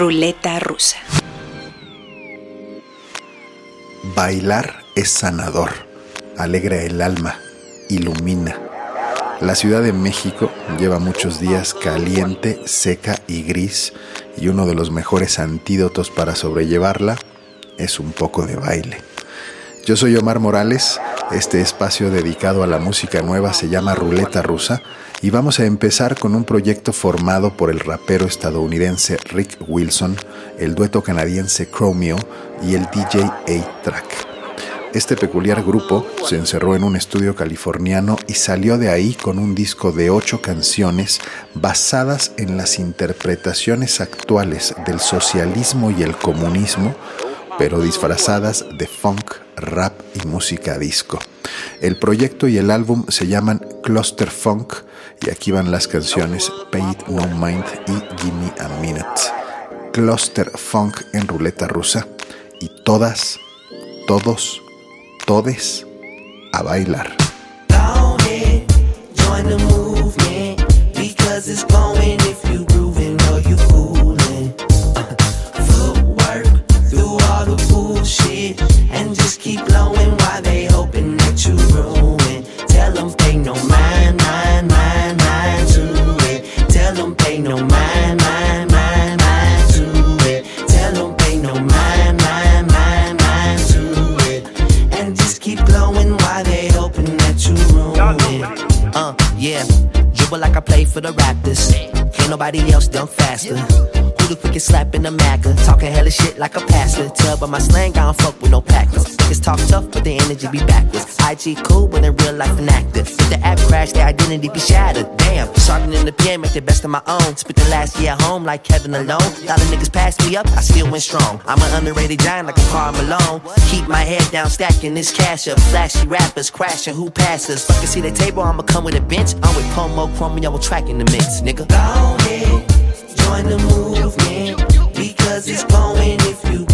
Ruleta rusa. Bailar es sanador, alegra el alma, ilumina. La Ciudad de México lleva muchos días caliente, seca y gris y uno de los mejores antídotos para sobrellevarla es un poco de baile. Yo soy Omar Morales, este espacio dedicado a la música nueva se llama Ruleta Rusa y vamos a empezar con un proyecto formado por el rapero estadounidense Rick Wilson, el dueto canadiense Chromeo y el DJ A-Track. Este peculiar grupo se encerró en un estudio californiano y salió de ahí con un disco de ocho canciones basadas en las interpretaciones actuales del socialismo y el comunismo, pero disfrazadas de funk, rap y música disco. El proyecto y el álbum se llaman Cluster Funk y aquí van las canciones Pay It No Mind y Gimme a Minute. Cluster Funk en ruleta rusa y todas, todos, todes a bailar. No mind, mind, mind, mind to it. Tell them pay no mind, mind, mind, mind to it. And just keep blowing while they hoping that you ruin. Uh, yeah. Dribble like I play for the Raptors. Can't nobody else dunk faster. Who the quickest slap in the Maca? Talking hella shit like a pastor. Tell by my slang, I don't fuck with no packers. Niggas talk tough, but the energy be backwards. IG cool, but in real life an actor. If the app crash, their identity be shattered. Damn, starting in the PM, make the best of my own. Spent the last year at home like Kevin alone. Lot of niggas passed me up, I still went strong. I'm an underrated giant like a Karl Malone. Keep my head down, stacking this cash up. Flashy rappers crashing, who passes? Fucking see the table, I'ma come with a bench. I'm with Pomo, Chromeo, tracking the mix, nigga. Go ahead, join the movement. Because it's going if you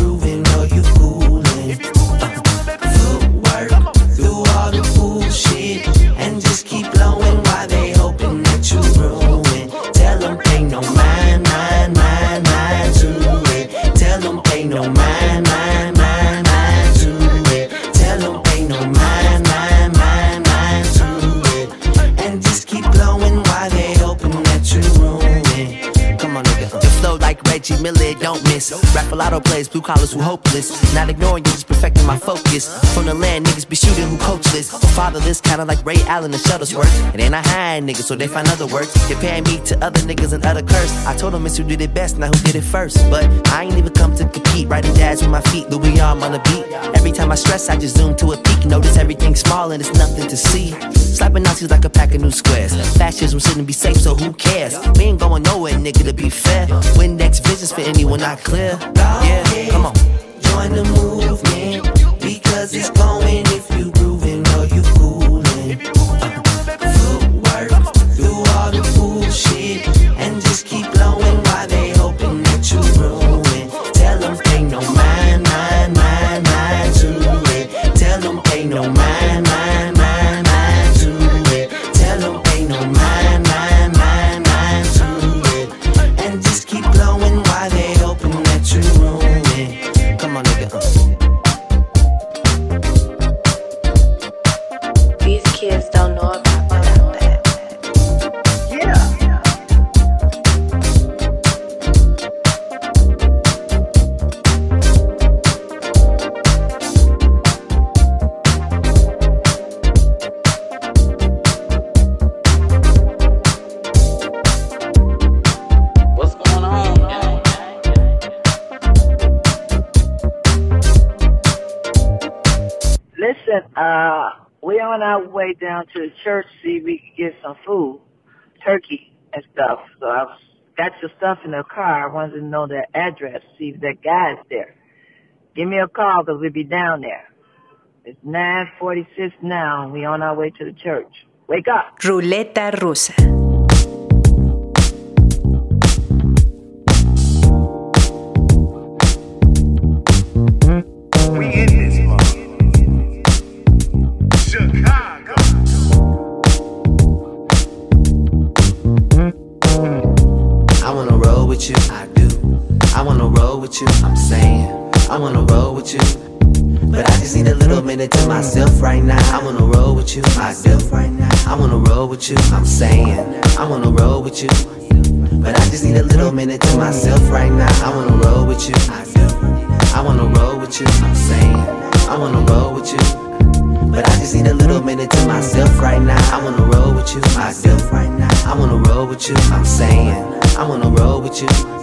Miller, don't miss. Rap a lotto plays, blue collars who hopeless. Not ignoring you, just perfecting my focus. From the land, niggas be shooting who coachless. Or fatherless, kinda like Ray Allen and Shuttlesworth. It ain't a high nigga, so they find other words. Comparing me to other niggas and other curse. I told them it's who did it best, not who did it first. But I ain't even come to compete. Writing jazz with my feet, Louis arm on the beat. Every time I stress, I just zoom to a peak. Notice everything small and it's nothing to see. Slapping Nazis like a pack of new squares. Fascism shouldn't be safe, so who cares? We ain't going nowhere, nigga, to be fair. Windex visions for anyone not clear. Yeah, come on. Join the movement because it's going if you our way down to the church, see if we can get some food, turkey and stuff. So I was, got your stuff in the car. I wanted to know the address, see if that guy's there. Give me a call 'cause we'll be down there. It's 946 now we on our way to the church. Wake up. Ruleta rusa. With you. I'm saying, I wanna roll with you. But I just need a little minute to myself right now. I wanna roll with you, myself right now. I wanna roll with you. I'm saying, I wanna roll with you. But I just need a little minute to myself right now. I wanna roll with you. I wanna roll with you. I'm saying, I wanna roll with you. But I just need a little minute to myself right now. I wanna roll with you, myself right now. I wanna roll with you. I'm saying, I wanna roll with you.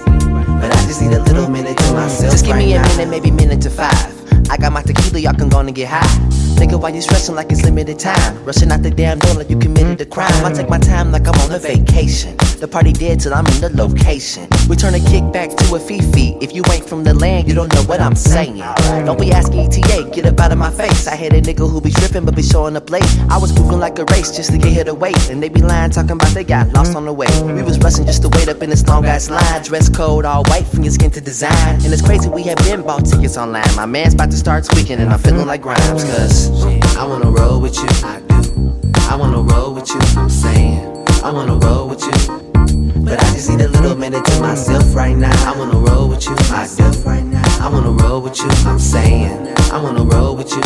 But I just need a little minute to myself Just give right me a now. minute, maybe minute to five. I got my tequila, y'all can go and get high. Nigga, why you stressing like it's limited time? Rushing out the damn door like you committed a crime. I take my time like I'm on a vacation. The party dead till I'm in the location. We turn a kick back to a fifi. If you ain't from the land, you don't know what I'm saying. Don't be asking ETA, get up out of my face. I had a nigga who be tripping but be showing up late. I was moving like a race just to get here to wait. And they be lying, talking about they got lost on the way. We was rushing just to wait up in this long ass line. Dress code all white from your skin to design. And it's crazy we have been bought tickets online. My man's about to start tweaking and I'm feeling like Grimes. Cause I wanna roll with you. I do. I wanna roll with you. I'm saying, I wanna roll with you. But I just need a little minute to myself right now. I wanna roll with you. Right now. I wanna roll with you. I'm saying, I wanna roll with you.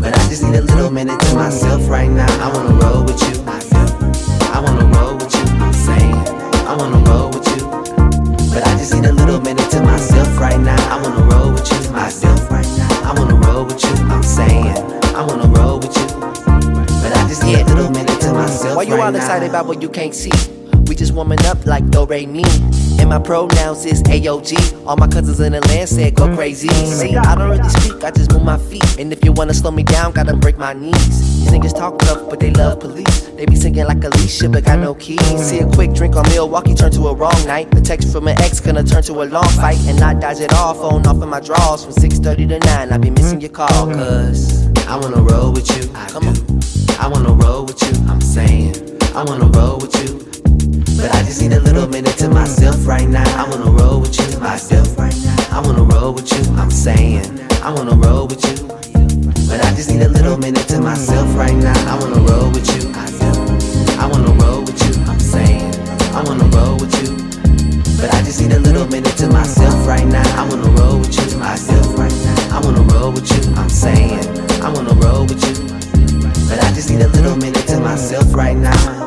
But I just need a little minute to myself right now. I wanna roll with you. I do. I wanna roll with you. I'm saying, I wanna roll with you. But I just need a little minute to myself right now. I wanna roll with you. Myself right now. I wanna roll with you. I'm saying, I wanna roll with you. But I just need a little minute to myself Why you right all now. excited about what you can't see? We just warming up like do re mi. And my pronouns is AOG. All my cousins in the land said go crazy. See, I don't really speak, I just move my feet. And if you wanna slow me down, gotta break my knees. These niggas talk tough, but they love police. They be singing like Alicia, but got no keys. See a quick drink on Milwaukee turn to a wrong night. The text from an ex gonna turn to a long fight. And not dodge it all, phone off in my drawers. From 6.30 to 9, I be missing your call, cause I wanna roll with you. I Come do. I wanna roll with you. I'm saying, I wanna roll with you. But I just need a little minute to myself right now. I wanna roll with you. Myself right now. I wanna roll with you. I'm saying, I wanna roll with you. But I just need a little minute to myself right now. I wanna roll with you. I do. I wanna roll with you. I'm saying, I wanna roll with you. But I just need a little minute to myself right now. I wanna roll with you. Myself right now. I wanna roll with you. I'm saying, I wanna roll with you. But I just need a little minute to myself right now.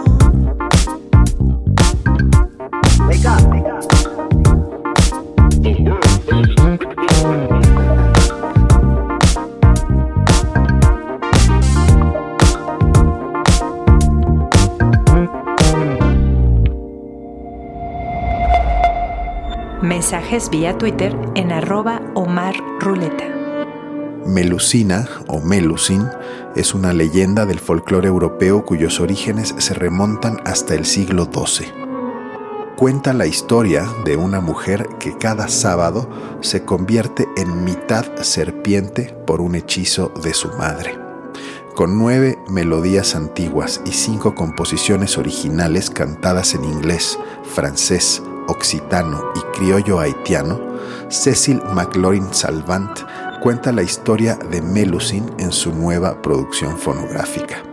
Mensajes vía Twitter en arroba. Melusina o Melusin es una leyenda del folclore europeo cuyos orígenes se remontan hasta el siglo XII. Cuenta la historia de una mujer que cada sábado se convierte en mitad serpiente por un hechizo de su madre. Con nueve melodías antiguas y cinco composiciones originales cantadas en inglés, francés, occitano y criollo haitiano, Cecil McLaurin Salvant cuenta la historia de Melusine en su nueva producción fonográfica.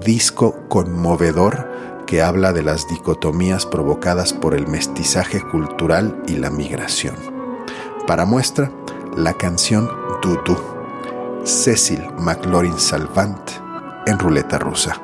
Disco conmovedor que habla de las dicotomías provocadas por el mestizaje cultural y la migración. Para muestra, la canción Dudu, Cecil McLaurin Salvant en ruleta rusa.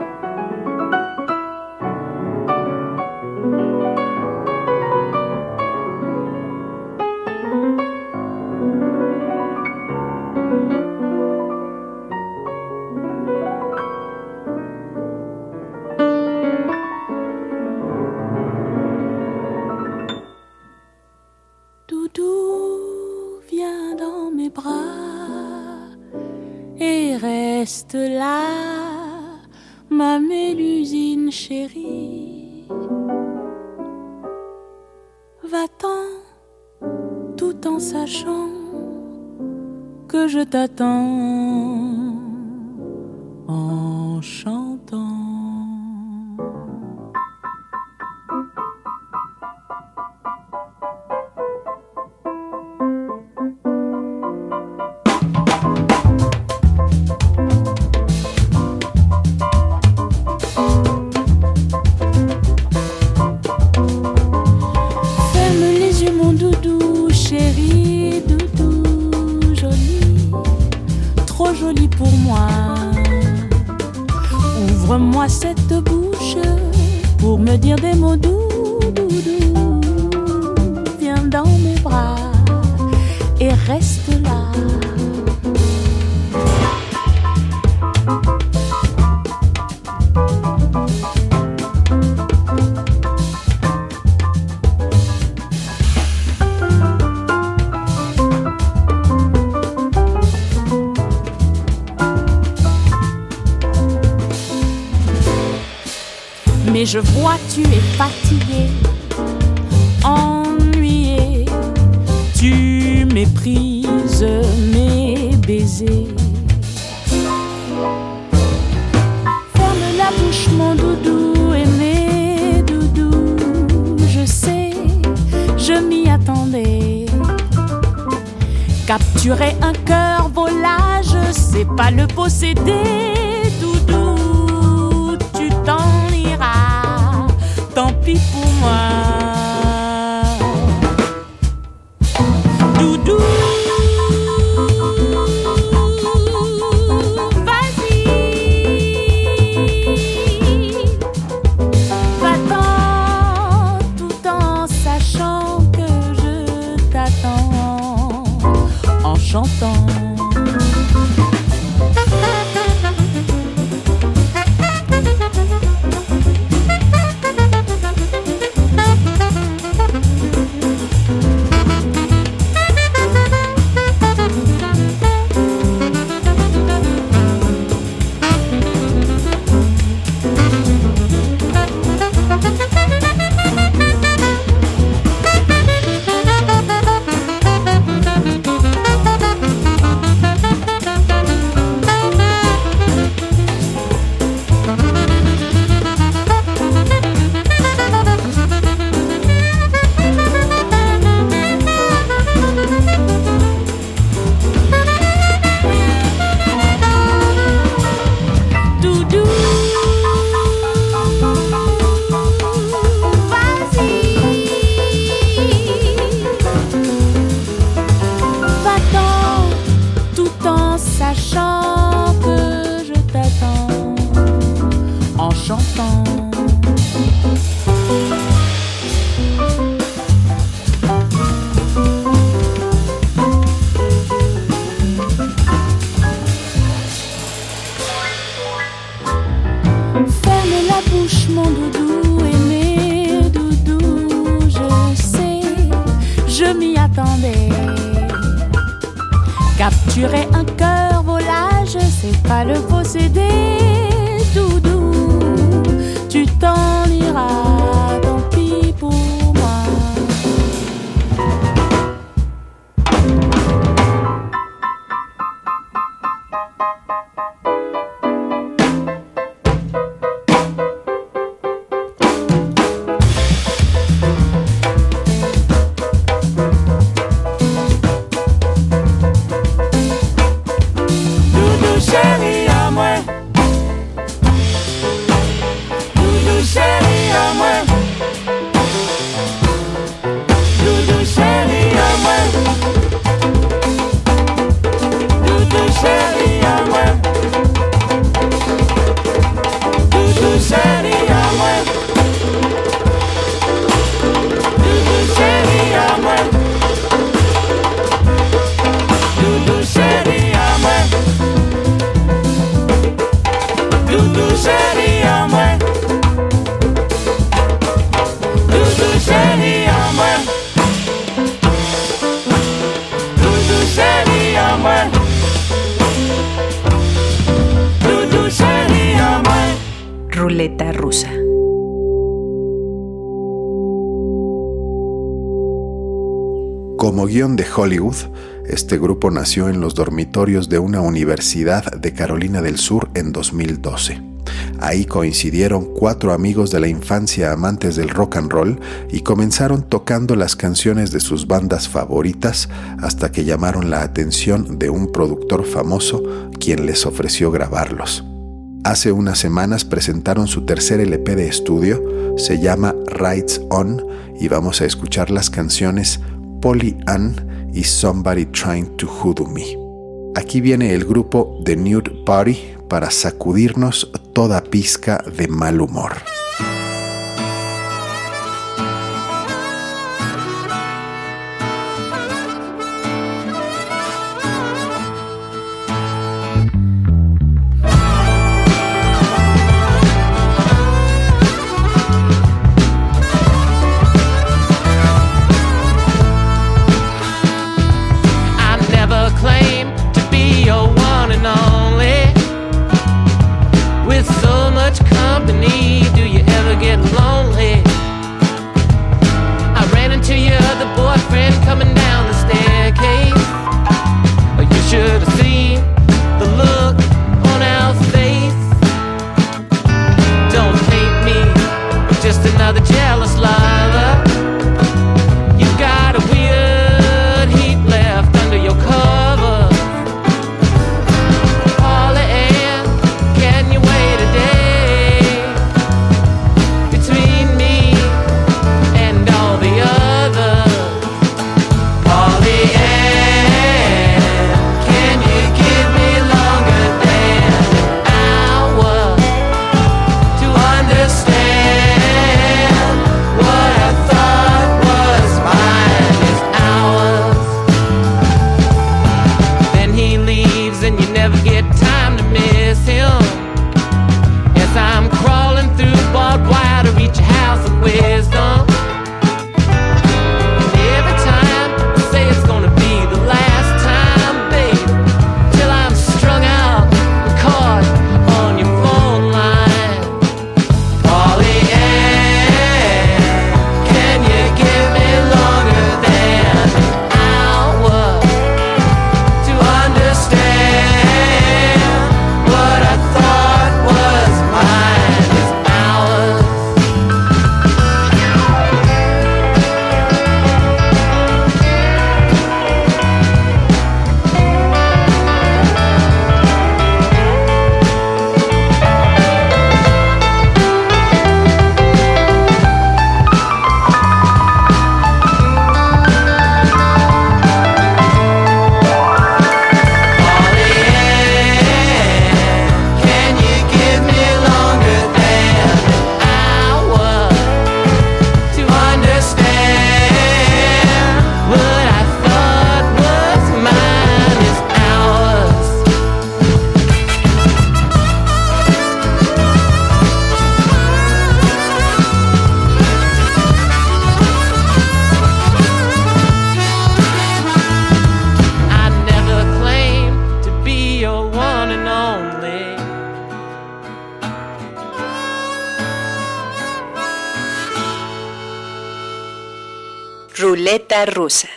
Je t'attends je vois tu es fatigué, ennuyé, tu méprises mes baisers. Ferme la bouche mon doudou et mes doudous, je sais, je m'y attendais. Capturer un cœur volage, c'est pas le posséder, j'entends. Este grupo nació en los dormitorios de una universidad de Carolina del Sur en 2012. Ahí coincidieron cuatro amigos de la infancia amantes del rock and roll y comenzaron tocando las canciones de sus bandas favoritas hasta que llamaron la atención de un productor famoso quien les ofreció grabarlos. Hace unas semanas presentaron su tercer LP de estudio, se llama Rights On y vamos a escuchar las canciones Polly Ann y Somebody Trying to Hoodoo Me. Aquí viene el grupo The Nude Party para sacudirnos toda pizca de mal humor. Ruleta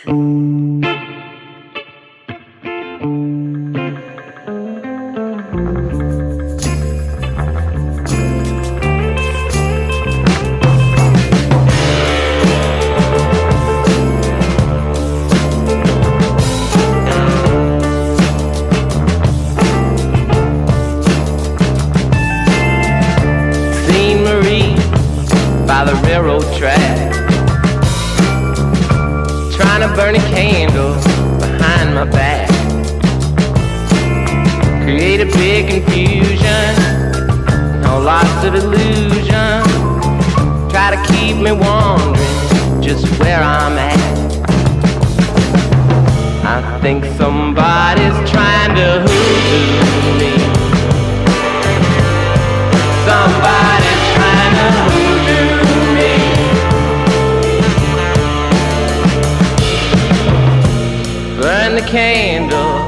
Burn the candle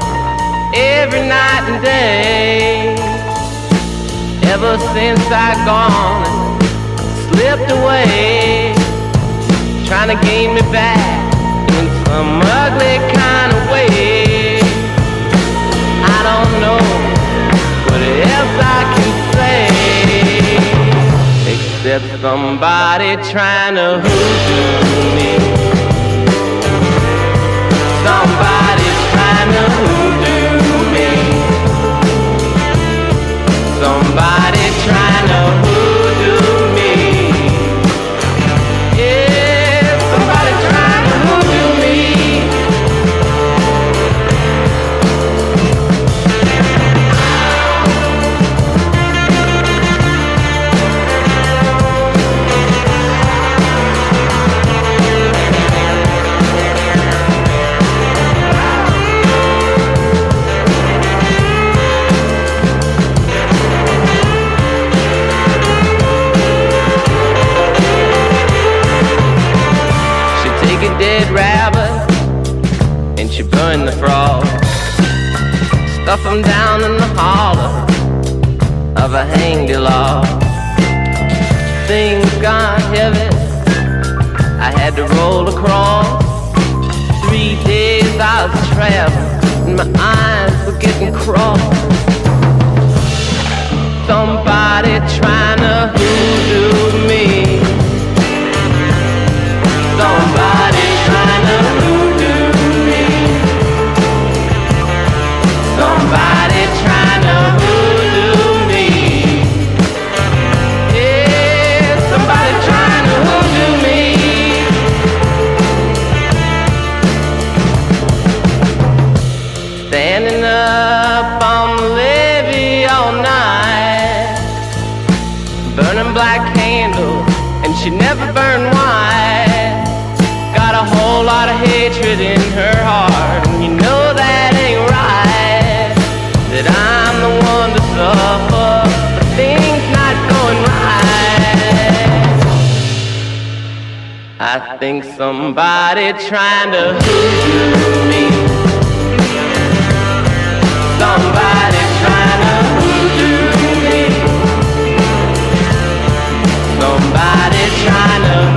every night and day. Ever since I gone and slipped away, trying to gain me back in some ugly kind of way. I don't know what else I can say except somebody trying to hoodoo me. Somebody's trying to hoodoo me. Somebody Stuff 'em down in the hollow of a hanged log. Things got heavy. I had to roll across. Three days I was traveling and my eyes were getting crossed. Think somebody trying to hoodoo me. Somebody trying to hoodoo me. Somebody trying to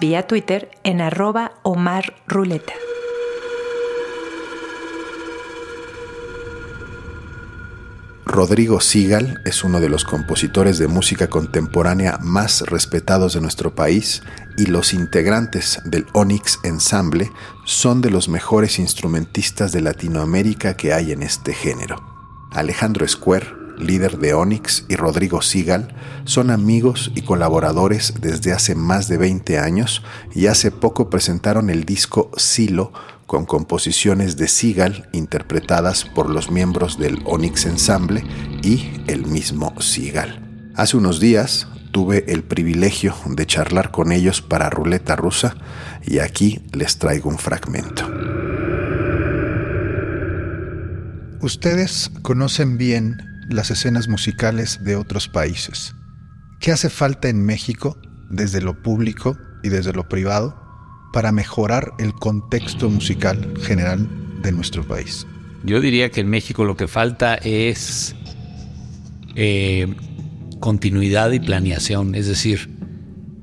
Vía Twitter en arroba Omar Ruleta. Rodrigo Sigal es uno de los compositores de música contemporánea más respetados de nuestro país y los integrantes del Onyx Ensemble son de los mejores instrumentistas de Latinoamérica que hay en este género. Alejandro Square, líder de Onyx, y Rodrigo Sigal son amigos y colaboradores desde hace más de 20 años y hace poco presentaron el disco Silo con composiciones de Sigal interpretadas por los miembros del Onyx Ensemble y el mismo Sigal. Hace unos días tuve el privilegio de charlar con ellos para Ruleta Rusa y aquí les traigo un fragmento. Ustedes conocen bien las escenas musicales de otros países. ¿Qué hace falta en México desde lo público y desde lo privado para mejorar el contexto musical general de nuestro país? Yo diría que en México lo que falta es eh, continuidad y planeación, es decir,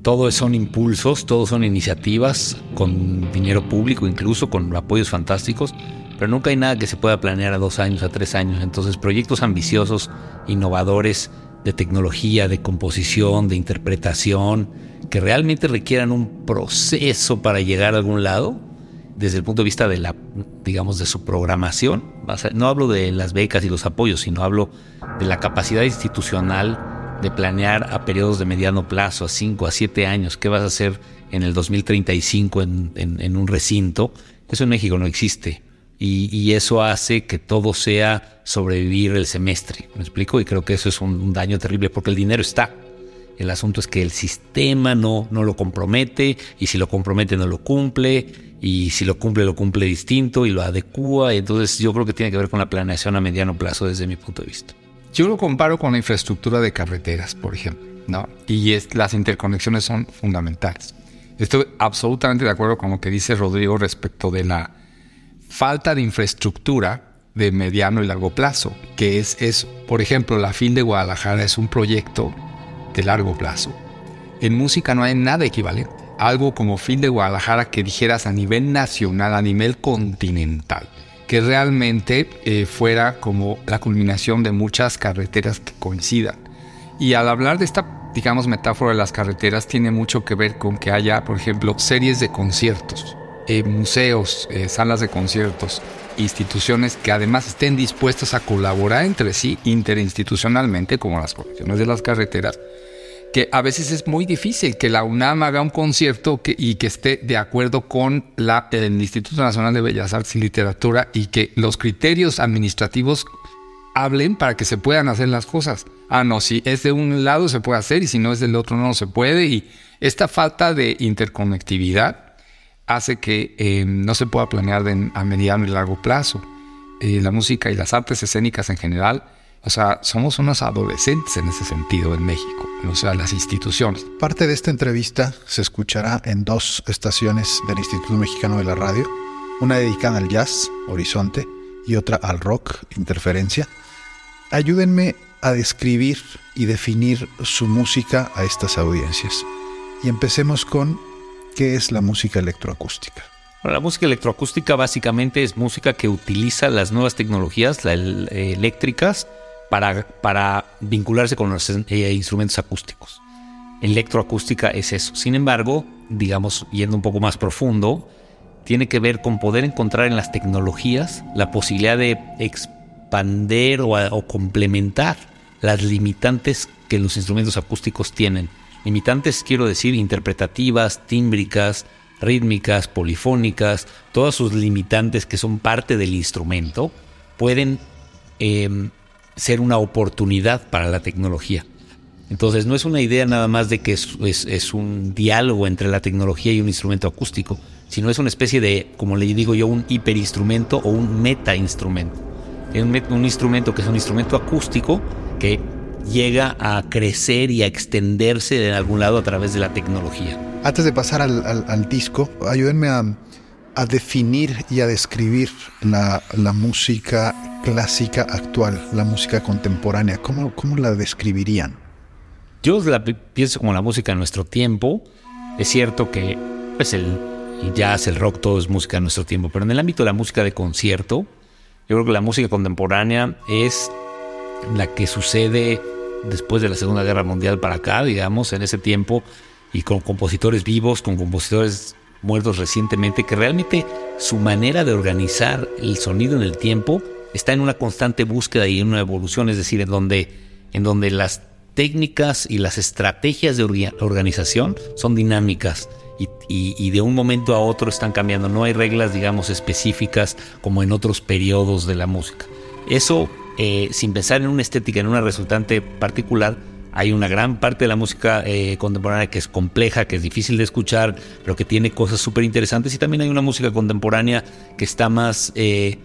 todo son impulsos, todos son iniciativas con dinero público, incluso con apoyos fantásticos, pero nunca hay nada que se pueda planear a dos años, a tres años. Entonces, proyectos ambiciosos, innovadores, de tecnología, de composición, de interpretación, que realmente requieran un proceso para llegar a algún lado, desde el punto de vista de la, digamos, de su programación. No hablo de las becas y los apoyos, sino hablo de la capacidad institucional de planear a periodos de mediano plazo, a cinco, a siete años, qué vas a hacer en el 2035 en, en, en un recinto. Eso en México no existe y, eso hace que todo sea sobrevivir el semestre. ¿Me explico? Y creo que eso es un, daño terrible porque el dinero está. El asunto es que el sistema no, no lo compromete y si lo compromete no lo cumple y si lo cumple lo cumple distinto y lo adecua. Entonces yo creo que tiene que ver con la planeación a mediano plazo desde mi punto de vista. Yo lo comparo con la infraestructura de carreteras, por ejemplo, ¿no? Y las interconexiones son fundamentales. Estoy absolutamente de acuerdo con lo que dice Rodrigo respecto de la falta de infraestructura de mediano y largo plazo, que es eso. Por ejemplo, la FIL de Guadalajara es un proyecto de largo plazo. En música no hay nada equivalente. Algo como FIL de Guadalajara que dijeras a nivel nacional, a nivel continental, que realmente eh, fuera como la culminación de muchas carreteras que coincidan. Y al hablar de esta, digamos, metáfora de las carreteras, tiene mucho que ver con que haya, por ejemplo, series de conciertos eh, museos, eh, salas de conciertos, instituciones que además estén dispuestas a colaborar entre sí interinstitucionalmente, como las colecciones de las carreteras, que a veces es muy difícil que la UNAM haga un concierto y que esté de acuerdo con la, el Instituto Nacional de Bellas Artes y Literatura y que los criterios administrativos hablen para que se puedan hacer las cosas. Ah, no, si es de un lado se puede hacer y si no es del otro no se puede. Y esta falta de interconectividad hace que eh, no se pueda planear a mediano y largo plazo. Eh, la música y las artes escénicas en general, o sea, somos unos adolescentes en ese sentido en México, o sea, las instituciones. Parte de esta entrevista se escuchará en dos estaciones del Instituto Mexicano de la Radio, una dedicada al jazz, Horizonte, y otra al rock, Interferencia. Ayúdenme a describir y definir su música a estas audiencias. Y empecemos con ¿Qué es la música electroacústica? la música electroacústica básicamente es música que utiliza las nuevas tecnologías eléctricas para, para vincularse con los eh, instrumentos acústicos. Electroacústica es eso. Sin embargo, digamos, yendo un poco más profundo, tiene que ver con poder encontrar en las tecnologías la posibilidad de expander o, o complementar las limitantes que los instrumentos acústicos tienen Limitantes quiero decir interpretativas, tímbricas, rítmicas, polifónicas, todas sus limitantes que son parte del instrumento, pueden em, ser una oportunidad para la tecnología. Entonces no es una idea nada más de que es, un diálogo entre la tecnología y un instrumento acústico, sino es una especie de, como le digo yo, un hiperinstrumento o un metainstrumento. Un, un instrumento que es un instrumento acústico que llega a crecer y a extenderse de algún lado a través de la tecnología. Antes de pasar al, disco, ayúdenme a, definir y a describir la, música clásica actual, la música contemporánea. ¿Cómo, cómo la describirían? Yo la pienso como la música de nuestro tiempo. Es cierto que pues el, el jazz, el rock, todo es música de nuestro tiempo, pero en el ámbito de la música de concierto, yo creo que la música contemporánea es la que sucede después de la Segunda Guerra Mundial para acá, digamos, en ese tiempo, y con compositores vivos, con compositores muertos recientemente, que realmente su manera de organizar el sonido en el tiempo está en una constante búsqueda y en una evolución, es decir, en donde, en donde las técnicas y las estrategias de orga- organización son dinámicas y, y- y de un momento a otro están cambiando. No hay reglas, digamos, específicas como en otros periodos de la música. Eso, eh, sin pensar en una estética, en una resultante particular, hay una gran parte de la música eh, contemporánea que es compleja, que es difícil de escuchar, pero que tiene cosas súper interesantes. Y también hay una música contemporánea que está más eh,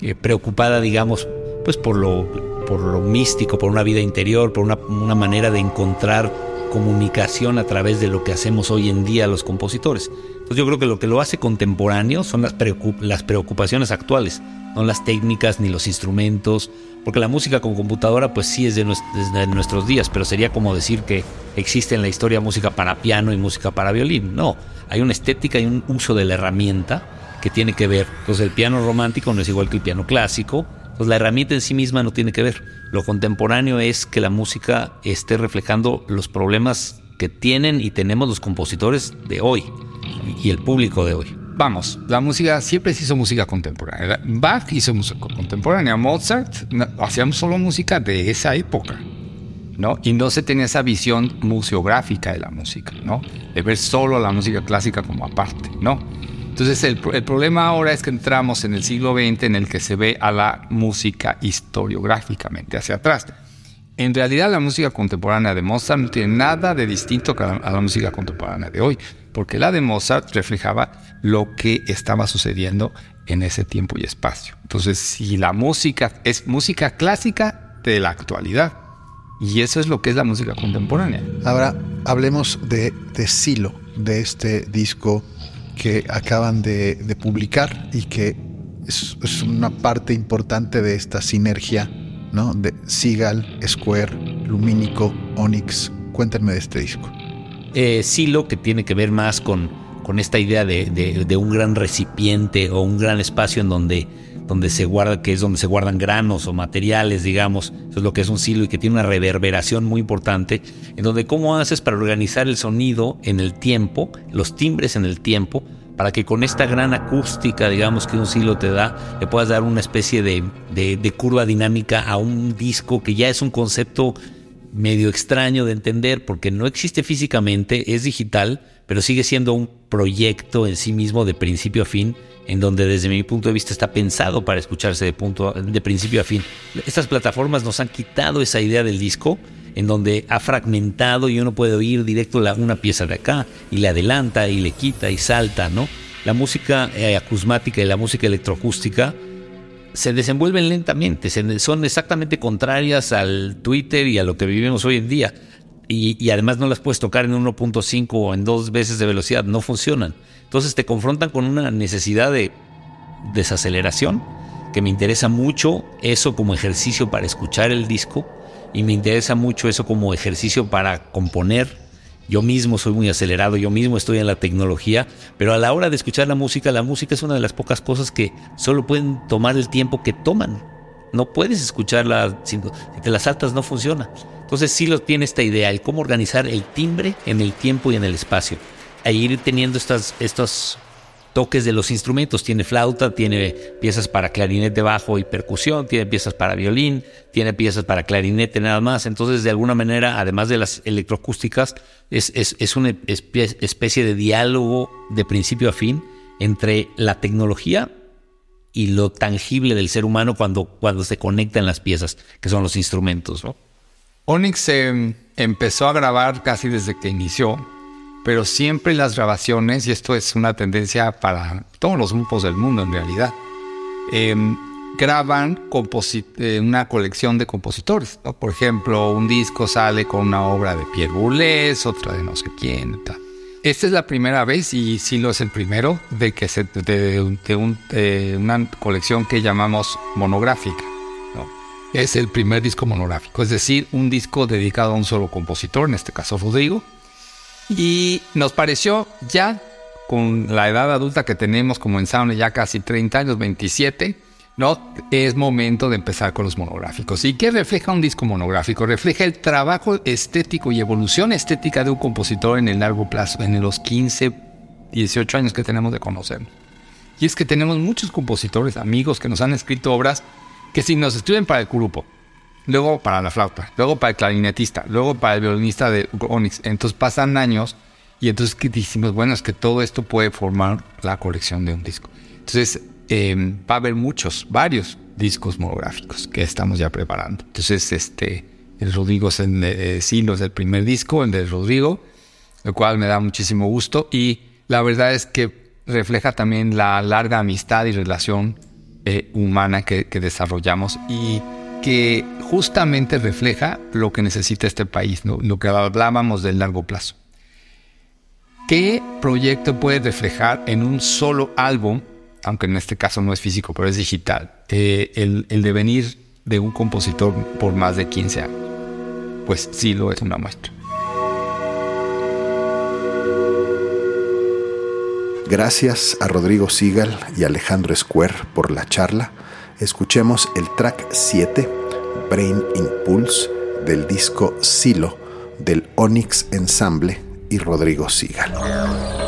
eh, preocupada, digamos, pues por lo, por lo místico, por una vida interior, por una, una manera de encontrar comunicación a través de lo que hacemos hoy en día los compositores. Yo creo que lo que lo hace contemporáneo son las, preocup- las preocupaciones actuales, no las técnicas ni los instrumentos, porque la música con computadora pues sí es de, desde nuestros días, pero sería como decir que existe en la historia música para piano y música para violín. No, hay una estética y un uso de la herramienta que tiene que ver. Entonces el piano romántico no es igual que el piano clásico, entonces la herramienta en sí misma no tiene que ver. Lo contemporáneo es que la música esté reflejando los problemas que tienen y tenemos los compositores de hoy y el público de hoy. Vamos, la música siempre se hizo música contemporánea. Bach hizo música contemporánea, Mozart hacíamos solo música de esa época, ¿no? Y no se tenía esa visión museográfica de la música, ¿no? De ver solo la música clásica como aparte, ¿no? Entonces el, el problema ahora es que entramos en el siglo XX en el que se ve a la música historiográficamente hacia atrás. En realidad la música contemporánea de Mozart no tiene nada de distinto a la, música contemporánea de hoy, porque la de Mozart reflejaba lo que estaba sucediendo en ese tiempo y espacio. Entonces, si la música es música clásica de la actualidad, y eso es lo que es la música contemporánea. Ahora hablemos de, de Silo, de este disco que acaban de, publicar y que es una parte importante de esta sinergia, ¿no? De Sigal, Square, Lumínico, Onyx. Cuéntenme de este disco. eh, silo que tiene que ver más con, con esta idea de, de- de un gran recipiente o un gran espacio en donde, donde se guarda, que es donde se guardan granos o materiales, digamos. Eso es lo que es un silo y que tiene una reverberación muy importante, en donde cómo haces para organizar el sonido en el tiempo, los timbres en el tiempo, para que con esta gran acústica, digamos, que un silo te da, le puedas dar una especie de, de- de curva dinámica a un disco que ya es un concepto medio extraño de entender porque no existe físicamente, es digital, pero sigue siendo un proyecto en sí mismo de principio a fin, en donde desde mi punto de vista está pensado para escucharse de, punto, de principio a fin. Estas plataformas nos han quitado esa idea del disco, en donde ha fragmentado y uno puede oír directo una pieza de acá y le adelanta y le quita y salta, ¿no? La música eh, acusmática y la música electroacústica se desenvuelven lentamente, son exactamente contrarias al Twitter y a lo que vivimos hoy en día. Y, además no las puedes tocar en 1.5 o en dos veces de velocidad, no funcionan. Entonces te confrontan con una necesidad de desaceleración que me interesa mucho eso como ejercicio para escuchar el disco y me interesa mucho eso como ejercicio para componer. Yo mismo soy muy acelerado, yo mismo estoy en la tecnología, pero a la hora de escuchar la música, la música es una de las pocas cosas que solo pueden tomar el tiempo que toman. No puedes escucharla, si te la saltas no funciona. Entonces sí lo tiene esta idea, el cómo organizar el timbre en el tiempo y en el espacio. E ir teniendo estas, estos toques de los instrumentos. Tiene flauta, tiene piezas para clarinete bajo y percusión, tiene piezas para violín, tiene piezas para clarinete nada más. Entonces, de alguna manera, además de las electroacústicas, es, es, es una especie de diálogo de principio a fin entre la tecnología y lo tangible del ser humano cuando, cuando se conectan las piezas, que son los instrumentos. ¿no? Onyx eh, empezó a grabar casi desde que inició, pero siempre las grabaciones, y esto es una tendencia para todos los grupos del mundo en realidad, eh, graban eh, una colección de compositores. Por ejemplo, un disco sale con una obra de Pierre Boulez, otra de no sé quién. Esta es la primera vez, y sí lo es el primero, de que se de una colección que llamamos monográfica. Es el primer disco monográfico, es decir, un disco dedicado a un solo compositor, en este caso Rodrigo. Y nos pareció ya con la edad adulta que tenemos como ensamble, ya casi 30 años, 27, ¿no? Es momento de empezar con los monográficos. ¿Y qué refleja un disco monográfico? Refleja el trabajo estético y evolución estética de un compositor en el largo plazo, en los 15, 18 años que tenemos de conocer. Y es que tenemos muchos compositores, amigos que nos han escrito obras que si nos escriben para el grupo, luego para la flauta, luego para el clarinetista, luego para el violinista de Onyx, entonces pasan años y entonces decimos, bueno, es que todo esto puede formar la colección de un disco. Entonces eh, va a haber muchos, varios discos monográficos que estamos ya preparando. Entonces, este, el Rodrigo es el de Silo, es el primer disco, el de Rodrigo, lo cual me da muchísimo gusto y la verdad es que refleja también la larga amistad y relación eh, humana que, desarrollamos y que justamente refleja lo que necesita este país, lo que hablábamos del largo plazo. ¿Qué proyecto puede reflejar en un solo álbum, aunque en este caso no es físico, pero es digital, eh, el, el devenir de un compositor por más de 15 años? Pues sí lo es una muestra. Gracias a Rodrigo Sigal y Alejandro Square por la charla. Escuchemos el track 7, Brain Impulse, del disco Silo, del Onyx Ensemble y Rodrigo Sigal.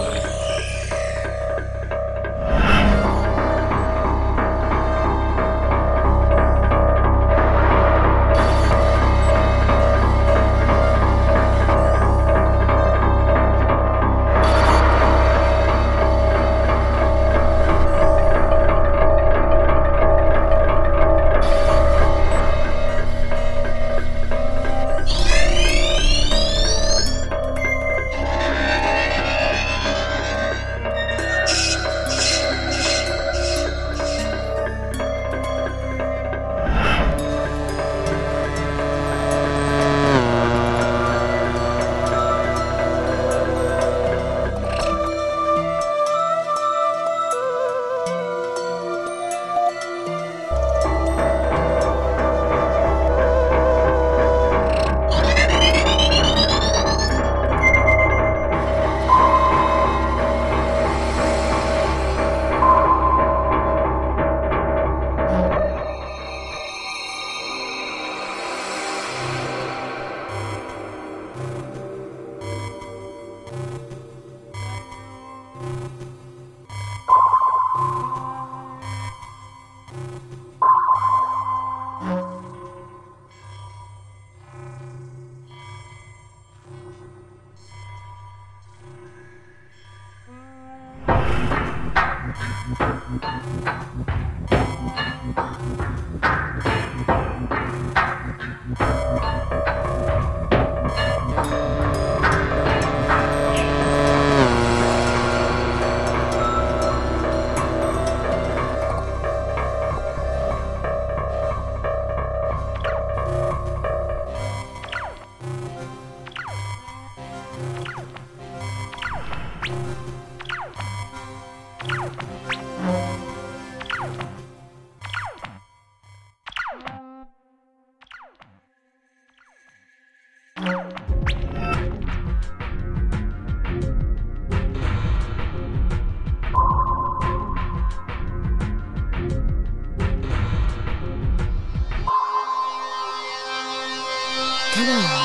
Hello.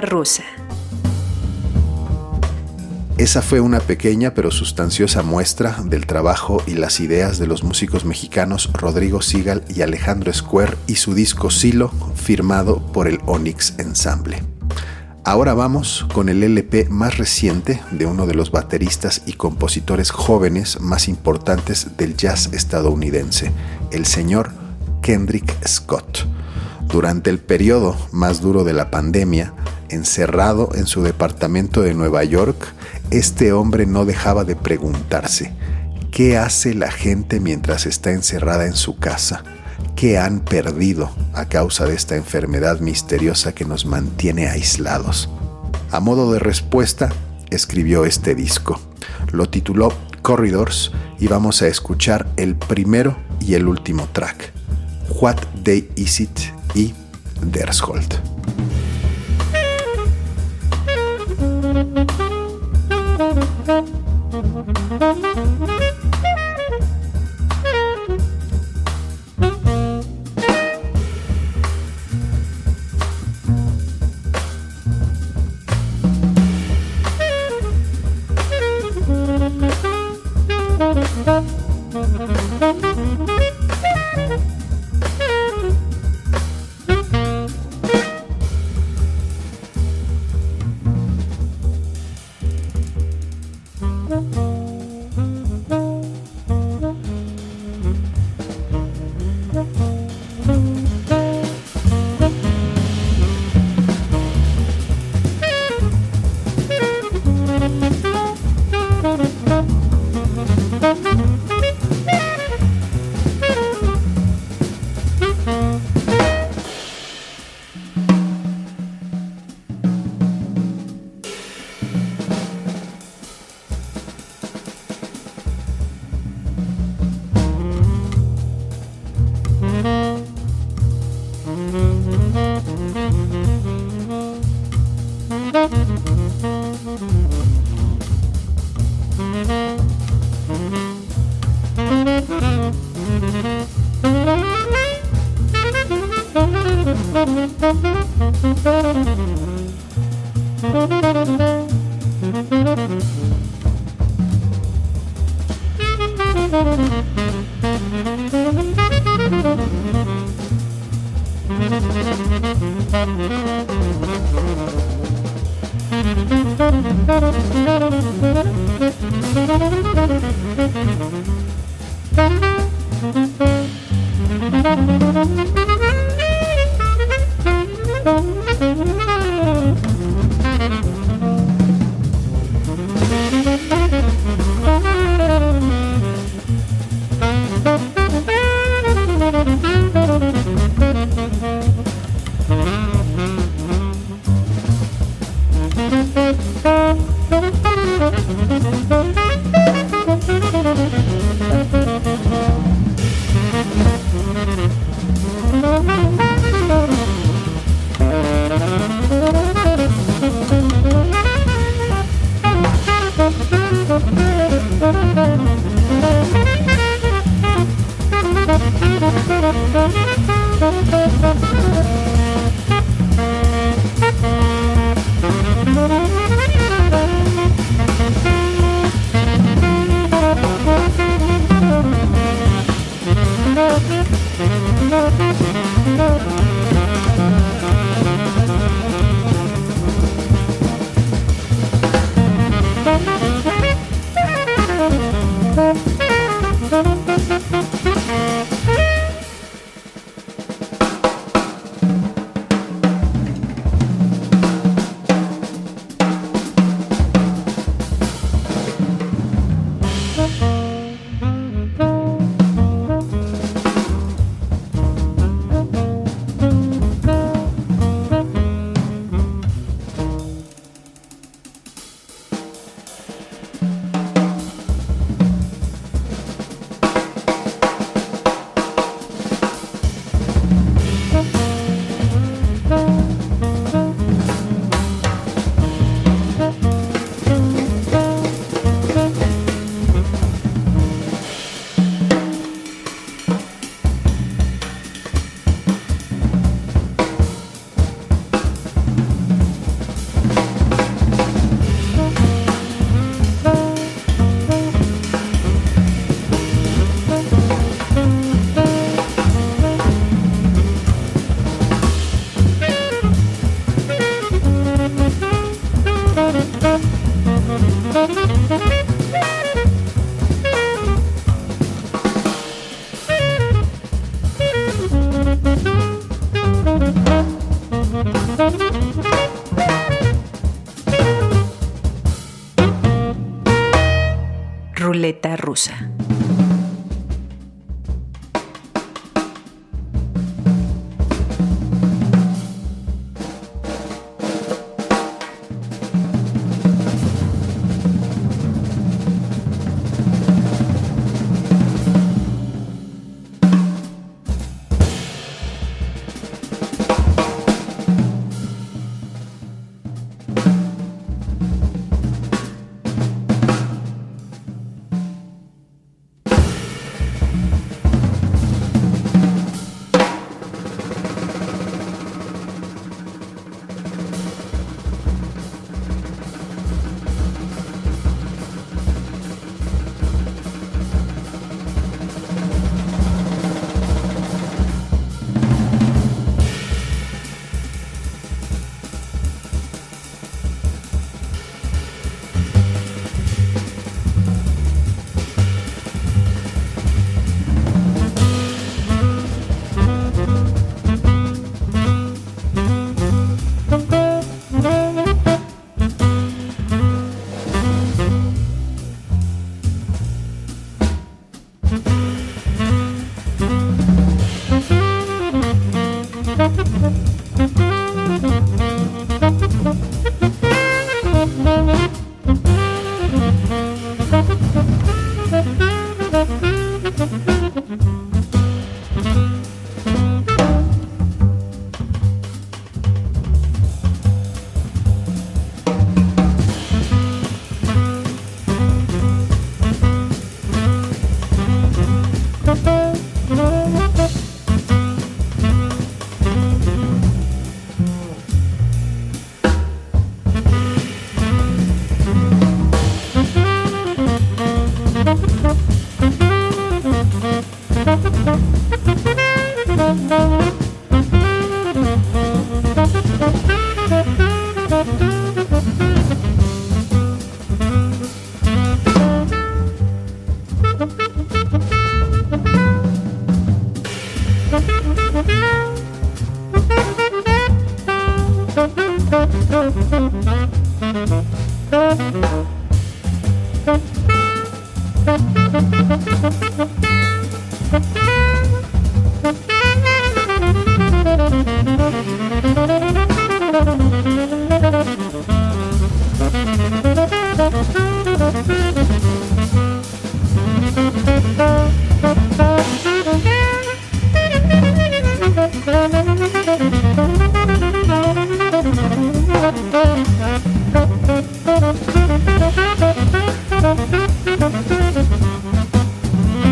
Rusa. Esa fue una pequeña pero sustanciosa muestra del trabajo y las ideas de los músicos mexicanos Rodrigo Sigal y Alejandro Square y su disco Silo, firmado por el Onyx Ensemble. Ahora vamos con el LP más reciente de uno de los bateristas y compositores jóvenes más importantes del jazz estadounidense, el señor Kendrick Scott. Durante el periodo más duro de la pandemia, encerrado en su departamento de Nueva York, este hombre no dejaba de preguntarse, ¿qué hace la gente mientras está encerrada en su casa? ¿Qué han perdido a causa de esta enfermedad misteriosa que nos mantiene aislados? A modo de respuesta, escribió este disco. Lo tituló Corridors y vamos a escuchar el primero y el último track, What Day Is It y Dersholt.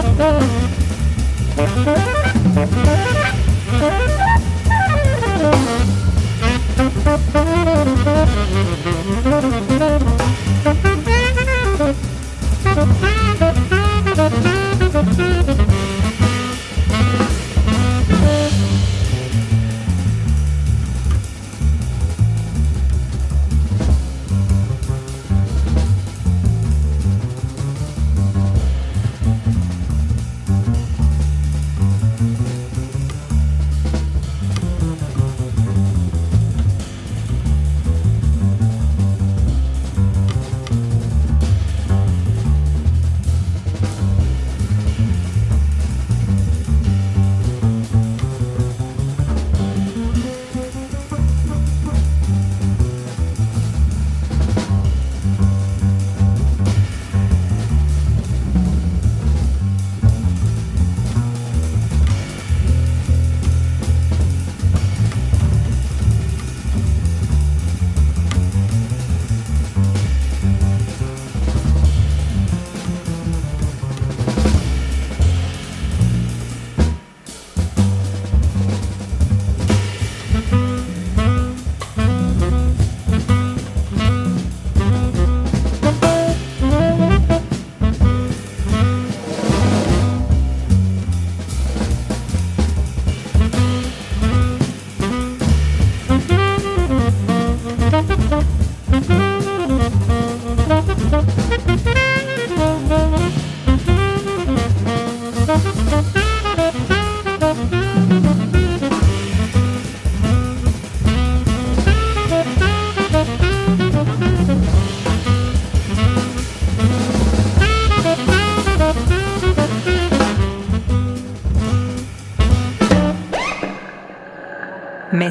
Thank you.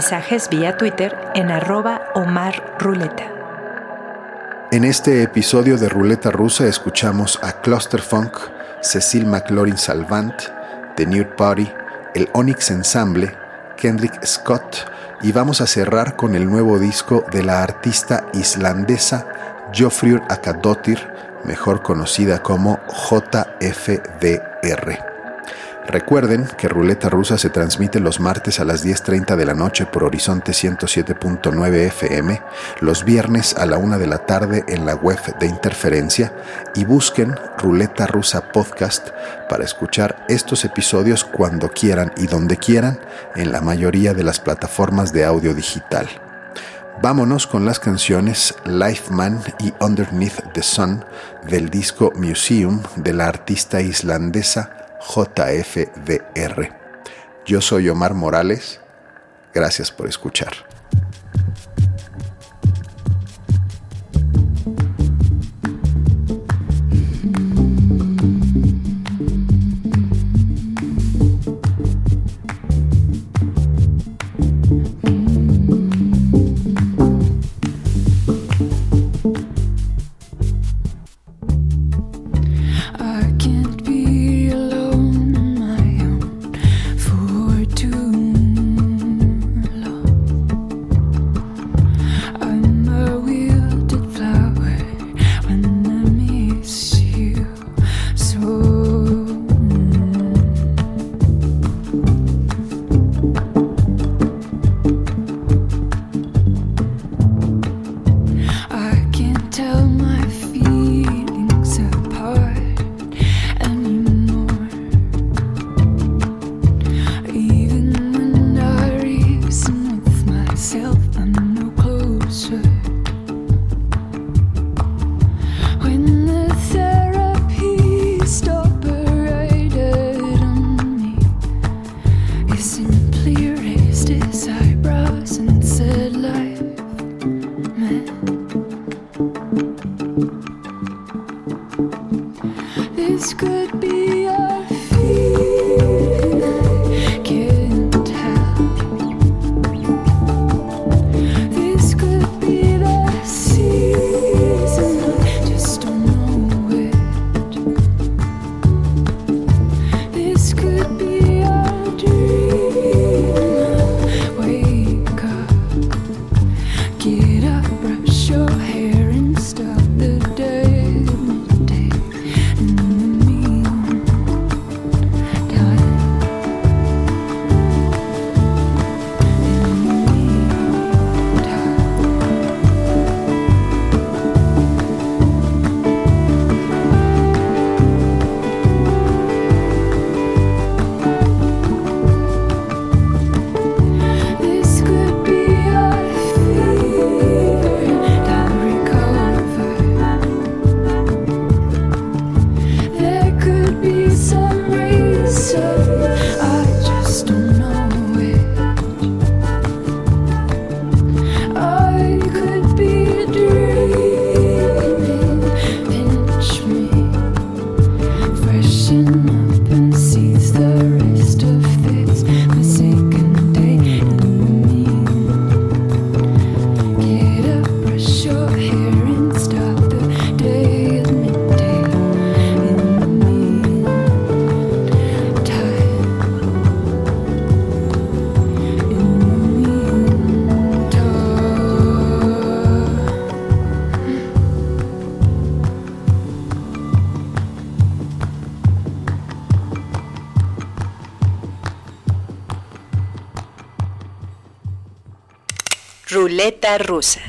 Mensajes vía Twitter en. En este episodio de Ruleta Rusa escuchamos a Clusterfunk, Cecil McLaurin Salvant, The Nude Party, el Onyx Ensemble, Kendrick Scott y vamos a cerrar con el nuevo disco de la artista islandesa Jofrur Akadóttir, mejor conocida como JFDR. Recuerden que Ruleta Rusa se transmite los martes a las 10.30 de la noche por Horizonte 107.9 FM, los viernes a la 1 de la tarde en la web de Interferencia y busquen Ruleta Rusa Podcast para escuchar estos episodios cuando quieran y donde quieran en la mayoría de las plataformas de audio digital. Vámonos con las canciones Life Man y Underneath the Sun del disco Museum de la artista islandesa JFDR. Yo soy Omar Morales. Gracias por escuchar. Rusa.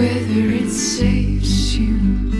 Whether it saves you